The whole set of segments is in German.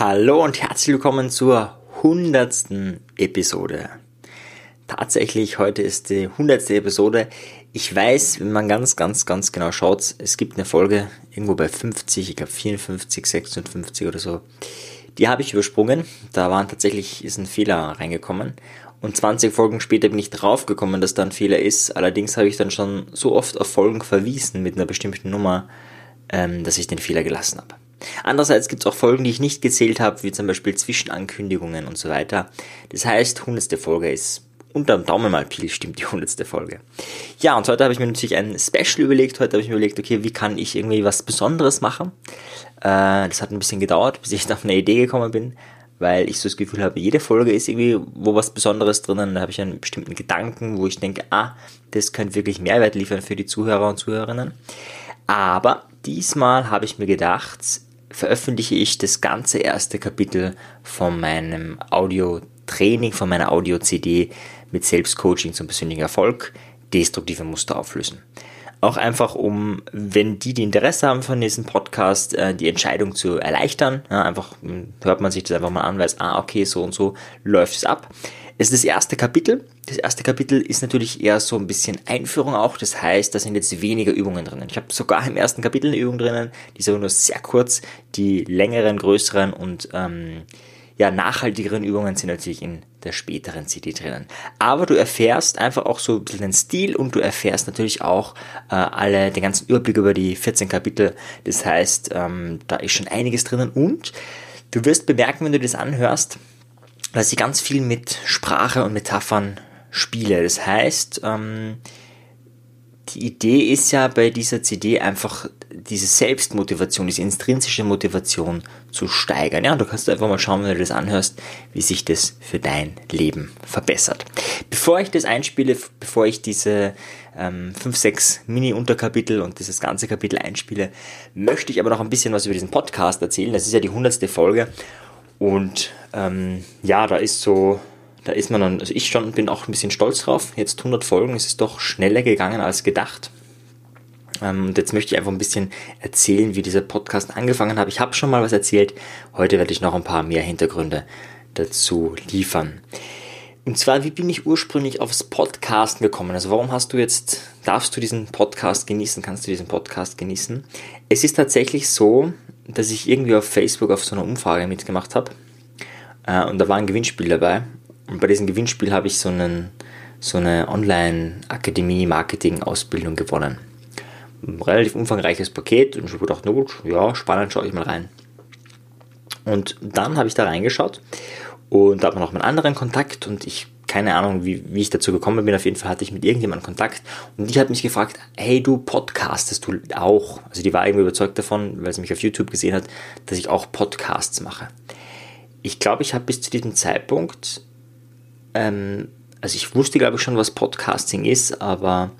Hallo und herzlich willkommen zur hundertsten Episode. Tatsächlich, heute ist die hundertste Episode. Ich weiß, wenn man ganz, ganz, ganz genau schaut, es gibt eine Folge irgendwo bei 50, ich glaube 54, 56 oder so. Die habe ich übersprungen. Da waren tatsächlich, ist ein Fehler reingekommen. Und 20 Folgen später bin ich draufgekommen, dass da ein Fehler ist. Allerdings habe ich dann schon so oft auf Folgen verwiesen mit einer bestimmten Nummer, ähm, dass ich den Fehler gelassen habe. Andererseits gibt es auch Folgen, die ich nicht gezählt habe, wie zum Beispiel Zwischenankündigungen und so weiter. Das heißt, hundertste Folge ist unterm Daumen mal Pi stimmt die hundertste Folge. Ja, und heute habe ich mir natürlich ein Special überlegt. Heute habe ich mir überlegt, okay, wie kann ich irgendwie was Besonderes machen? Äh, das hat ein bisschen gedauert, bis ich auf eine Idee gekommen bin, weil ich so das Gefühl habe, jede Folge ist irgendwie wo was Besonderes drinnen. Da habe ich einen bestimmten Gedanken, wo ich denke, ah, das könnte wirklich Mehrwert liefern für die Zuhörer und Zuhörerinnen. Aber diesmal habe ich mir gedacht, veröffentliche ich das ganze erste Kapitel von meinem Audio-Training, von meiner Audio-CD mit Selbstcoaching zum persönlichen Erfolg, destruktive Muster auflösen. Auch einfach, um, wenn die, die Interesse haben von diesem Podcast, äh, die Entscheidung zu erleichtern. Ja, einfach hm, hört man sich das einfach mal an, weiß, ah, okay, so und so läuft es ab. Es ist das erste Kapitel. Das erste Kapitel ist natürlich eher so ein bisschen Einführung auch. Das heißt, da sind jetzt weniger Übungen drinnen. Ich habe sogar im ersten Kapitel eine Übung drinnen, die ist aber nur sehr kurz. Die längeren, größeren und ähm, ja, nachhaltigeren Übungen sind natürlich in der späteren CD drinnen. Aber du erfährst einfach auch so ein bisschen den Stil und du erfährst natürlich auch äh, alle, den ganzen Überblick über die 14 Kapitel. Das heißt, ähm, da ist schon einiges drinnen und du wirst bemerken, wenn du das anhörst, dass ich ganz viel mit Sprache und Metaphern spiele. Das heißt, ähm, die Idee ist ja bei dieser CD einfach diese Selbstmotivation, diese intrinsische Motivation zu steigern. Ja, du kannst einfach mal schauen, wenn du das anhörst, wie sich das für dein Leben verbessert. Bevor ich das einspiele, bevor ich diese ähm, 5, 6 Mini-Unterkapitel und dieses ganze Kapitel einspiele, möchte ich aber noch ein bisschen was über diesen Podcast erzählen. Das ist ja die hundertste Folge und ähm, ja, da ist so da ist man dann, also ich schon bin auch ein bisschen stolz drauf. Jetzt 100 Folgen, es ist doch schneller gegangen als gedacht. Ähm, und jetzt möchte ich einfach ein bisschen erzählen, wie dieser Podcast angefangen hat. Ich habe schon mal was erzählt. Heute werde ich noch ein paar mehr Hintergründe dazu liefern. Und zwar, wie bin ich ursprünglich aufs Podcasten gekommen? Also warum hast du jetzt, darfst du diesen Podcast genießen, kannst du diesen Podcast genießen? Es ist tatsächlich so, dass ich irgendwie auf Facebook auf so einer Umfrage mitgemacht habe. Äh, und da war ein Gewinnspiel dabei. Und bei diesem Gewinnspiel habe ich so, einen, so eine Online-Akademie-Marketing-Ausbildung gewonnen. Ein relativ umfangreiches Paket und ich habe gedacht, na gut, ja, spannend, schaue ich mal rein. Und dann habe ich da reingeschaut und da hat man noch einen anderen Kontakt und ich, keine Ahnung, wie, wie ich dazu gekommen bin, auf jeden Fall hatte ich mit irgendjemandem Kontakt und die hat mich gefragt, hey, du podcastest du auch? Also die war irgendwie überzeugt davon, weil sie mich auf YouTube gesehen hat, dass ich auch Podcasts mache. Ich glaube, ich habe bis zu diesem Zeitpunkt ähm, also ich wusste, glaube ich, schon, was Podcasting ist, aber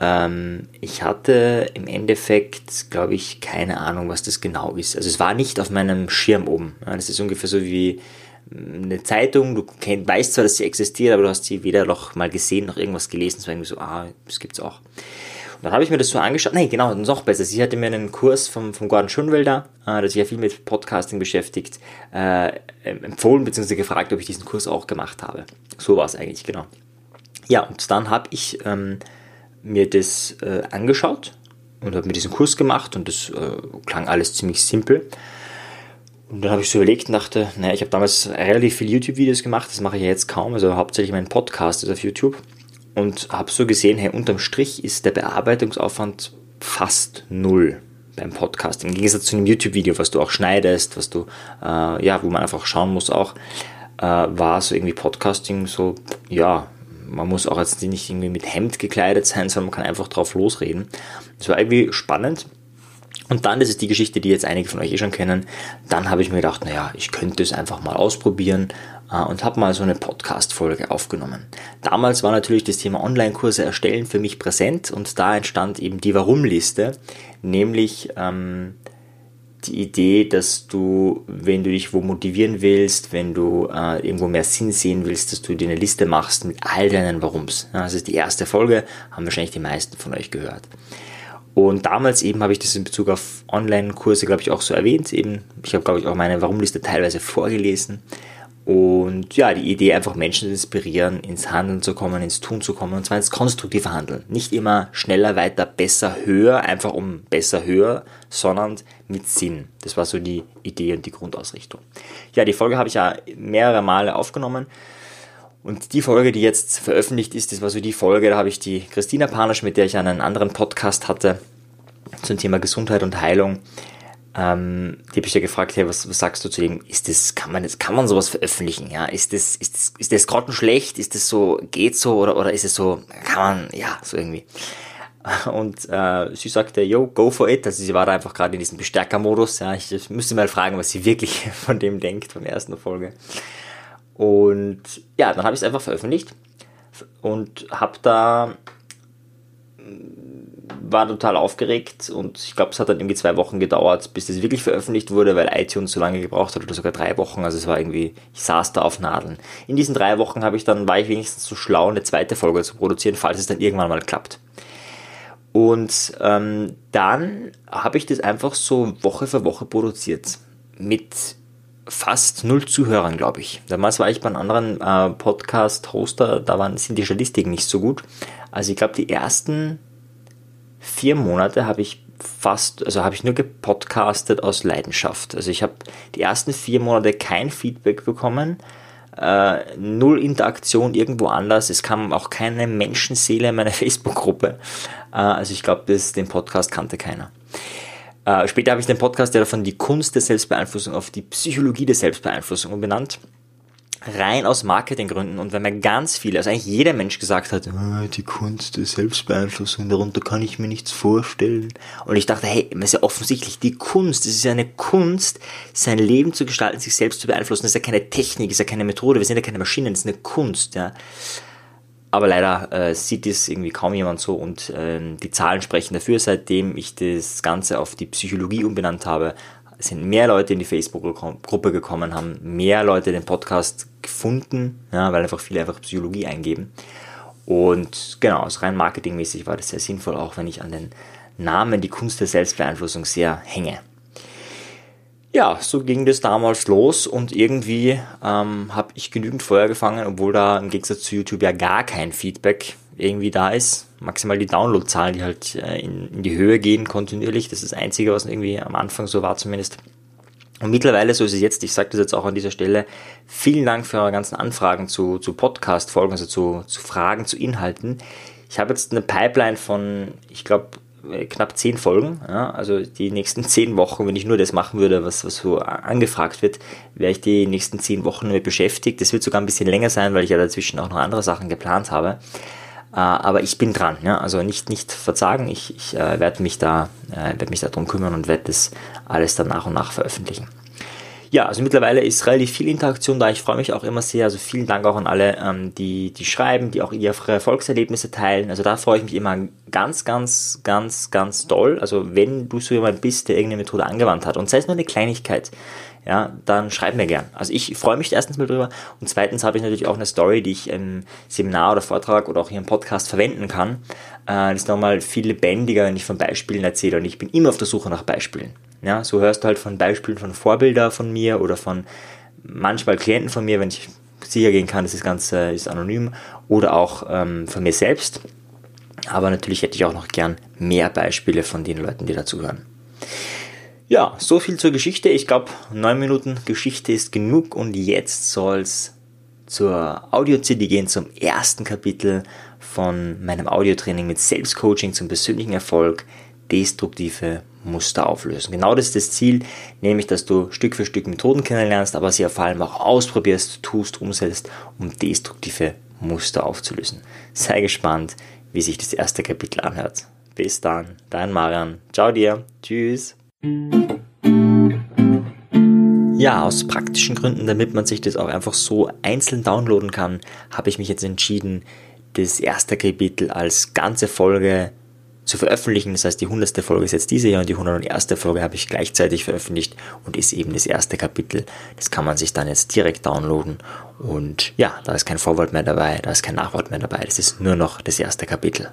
ähm, ich hatte im Endeffekt, glaube ich, keine Ahnung, was das genau ist. Also es war nicht auf meinem Schirm oben. Das ist ungefähr so wie eine Zeitung, du kenn, weißt zwar, dass sie existiert, aber du hast sie weder noch mal gesehen, noch irgendwas gelesen. Es war irgendwie so, ah, das gibt's auch dann habe ich mir das so angeschaut. Nein, genau, noch besser. Sie hatte mir einen Kurs vom, vom Gordon Schönwelder, äh, der sich ja viel mit Podcasting beschäftigt, äh, empfohlen bzw. gefragt, ob ich diesen Kurs auch gemacht habe. So war es eigentlich, genau. Ja, und dann habe ich ähm, mir das äh, angeschaut und habe mir diesen Kurs gemacht und das äh, klang alles ziemlich simpel. Und dann habe ich so überlegt und dachte, naja, ich habe damals relativ viele YouTube-Videos gemacht, das mache ich ja jetzt kaum, also hauptsächlich mein Podcast ist auf YouTube und habe so gesehen, hey, unterm Strich ist der Bearbeitungsaufwand fast null beim Podcast. Im Gegensatz zu einem YouTube-Video, was du auch schneidest, was du, äh, ja, wo man einfach schauen muss auch, äh, war so irgendwie Podcasting so, ja, man muss auch jetzt nicht irgendwie mit Hemd gekleidet sein, sondern man kann einfach drauf losreden. Es war irgendwie spannend. Und dann, das ist die Geschichte, die jetzt einige von euch eh schon kennen, dann habe ich mir gedacht, naja, ich könnte es einfach mal ausprobieren, äh, und habe mal so eine Podcast-Folge aufgenommen. Damals war natürlich das Thema Online-Kurse erstellen für mich präsent und da entstand eben die Warum-Liste, nämlich ähm, die Idee, dass du, wenn du dich wo motivieren willst, wenn du äh, irgendwo mehr Sinn sehen willst, dass du dir eine Liste machst mit all deinen Warums. Ja, das ist die erste Folge, haben wahrscheinlich die meisten von euch gehört. Und damals eben habe ich das in Bezug auf Online-Kurse, glaube ich, auch so erwähnt. Eben, ich habe, glaube ich, auch meine Warum-Liste teilweise vorgelesen. Und ja, die Idee, einfach Menschen zu inspirieren, ins Handeln zu kommen, ins Tun zu kommen, und zwar ins konstruktive Handeln. Nicht immer schneller, weiter, besser, höher, einfach um besser, höher, sondern mit Sinn. Das war so die Idee und die Grundausrichtung. Ja, die Folge habe ich ja mehrere Male aufgenommen. Und die Folge, die jetzt veröffentlicht ist, das war so die Folge, da habe ich die Christina Panisch, mit der ich einen anderen Podcast hatte, zum Thema Gesundheit und Heilung, ähm, die habe ich ja gefragt, hey, was, was sagst du zu dem? Ist das, kann man das, kann man sowas veröffentlichen? Ja, ist das, ist das, ist das grottenschlecht? Ist das so, geht so oder, oder ist es so, kann man, ja, so irgendwie. Und äh, sie sagte, yo, go for it. Also sie war da einfach gerade in diesem Bestärkermodus. Ja, ich, ich müsste mal fragen, was sie wirklich von dem denkt, von der ersten Folge. Und ja, dann habe ich es einfach veröffentlicht und habe da war total aufgeregt und ich glaube, es hat dann irgendwie zwei Wochen gedauert, bis das wirklich veröffentlicht wurde, weil iTunes so lange gebraucht hat oder sogar drei Wochen. Also es war irgendwie, ich saß da auf Nadeln. In diesen drei Wochen habe ich dann, war ich wenigstens so schlau, eine zweite Folge zu produzieren, falls es dann irgendwann mal klappt. Und ähm, dann habe ich das einfach so Woche für Woche produziert. Mit fast null Zuhörern, glaube ich. Damals war ich bei einem anderen äh, Podcast-Hoster, da waren, sind die Statistiken nicht so gut. Also ich glaube, die ersten vier Monate habe ich fast, also habe ich nur gepodcastet aus Leidenschaft. Also ich habe die ersten vier Monate kein Feedback bekommen, äh, null Interaktion irgendwo anders. Es kam auch keine Menschenseele in meiner Facebook-Gruppe. Äh, also ich glaube, den Podcast kannte keiner. Äh, später habe ich den Podcast ja von die Kunst der Selbstbeeinflussung auf die Psychologie der Selbstbeeinflussung umbenannt. Rein aus Marketinggründen und wenn mir ganz viele, also eigentlich jeder Mensch gesagt hat, oh, die Kunst der Selbstbeeinflussung, darunter kann ich mir nichts vorstellen. Und ich dachte, hey, das ist ja offensichtlich die Kunst, es ist ja eine Kunst, sein Leben zu gestalten, sich selbst zu beeinflussen. Das ist ja keine Technik, das ist ja keine Methode, wir sind ja keine Maschinen, das ist eine Kunst, ja. Aber leider äh, sieht es irgendwie kaum jemand so und äh, die Zahlen sprechen dafür. Seitdem ich das Ganze auf die Psychologie umbenannt habe, sind mehr Leute in die Facebook-Gruppe gekommen, haben mehr Leute den Podcast gefunden, ja, weil einfach viele einfach Psychologie eingeben. Und genau, aus rein marketingmäßig war das sehr sinnvoll, auch wenn ich an den Namen die Kunst der Selbstbeeinflussung sehr hänge ja, so ging das damals los und irgendwie ähm, habe ich genügend Feuer gefangen, obwohl da im Gegensatz zu YouTube ja gar kein Feedback irgendwie da ist. Maximal die Downloadzahlen, die halt äh, in, in, die Höhe gehen kontinuierlich. Das ist das Einzige, was irgendwie am Anfang so war zumindest. Und mittlerweile, so ist es jetzt, ich sage das jetzt auch an dieser Stelle, vielen Dank für eure ganzen Anfragen zu, zu Podcast-Folgen, also zu, zu Fragen, zu Inhalten. Ich habe jetzt eine Pipeline von, ich glaube, knapp zehn Folgen. Ja, also die nächsten zehn Wochen, wenn ich nur das machen würde, was, was so angefragt wird, wäre ich die nächsten zehn Wochen damit beschäftigt. Das wird sogar ein bisschen länger sein, weil ich ja dazwischen auch noch andere Sachen geplant habe. Äh, aber ich bin dran, ja? also nicht, nicht verzagen. Ich, ich äh, werde mich da, äh, werde mich darum kümmern und werde das alles dann nach und nach veröffentlichen ja, also mittlerweile ist relativ viel Interaktion da. Ich freue mich auch immer sehr. Also vielen Dank auch an alle, ähm, die, die schreiben, die auch ihre Erfolgserlebnisse teilen. Also da freue ich mich immer ganz, ganz, ganz, ganz doll. Also wenn du so jemand bist, der irgendeine Methode angewandt hat und sei es nur eine Kleinigkeit, ja, dann schreib mir gern. Also ich freue mich erstens mal drüber und zweitens habe ich natürlich auch eine Story, die ich im Seminar oder Vortrag oder auch hier im Podcast verwenden kann. Äh, das ist nochmal viel lebendiger, wenn ich von Beispielen erzähle und ich bin immer auf der Suche nach Beispielen. Ja, so hörst du halt von Beispielen von Vorbilder von mir oder von manchmal Klienten von mir, wenn ich sicher gehen kann, dass das Ganze ist anonym oder auch ähm, von mir selbst. Aber natürlich hätte ich auch noch gern mehr Beispiele von den Leuten, die dazuhören. Ja, so viel zur Geschichte. Ich glaube, neun Minuten Geschichte ist genug und jetzt soll es zur Audio-CD gehen, zum ersten Kapitel von meinem Audiotraining mit Selbstcoaching zum persönlichen Erfolg, destruktive Muster auflösen. Genau das ist das Ziel, nämlich dass du Stück für Stück Methoden kennenlernst, aber sie vor allem auch ausprobierst, tust, umsetzt, um destruktive Muster aufzulösen. Sei gespannt, wie sich das erste Kapitel anhört. Bis dann, dein Marian. Ciao dir. Tschüss. Ja, aus praktischen Gründen, damit man sich das auch einfach so einzeln downloaden kann, habe ich mich jetzt entschieden, das erste Kapitel als ganze Folge zu veröffentlichen. Das heißt, die 100. Folge ist jetzt diese Jahr und die 101. Folge habe ich gleichzeitig veröffentlicht und ist eben das erste Kapitel. Das kann man sich dann jetzt direkt downloaden und ja, da ist kein Vorwort mehr dabei, da ist kein Nachwort mehr dabei. Das ist nur noch das erste Kapitel.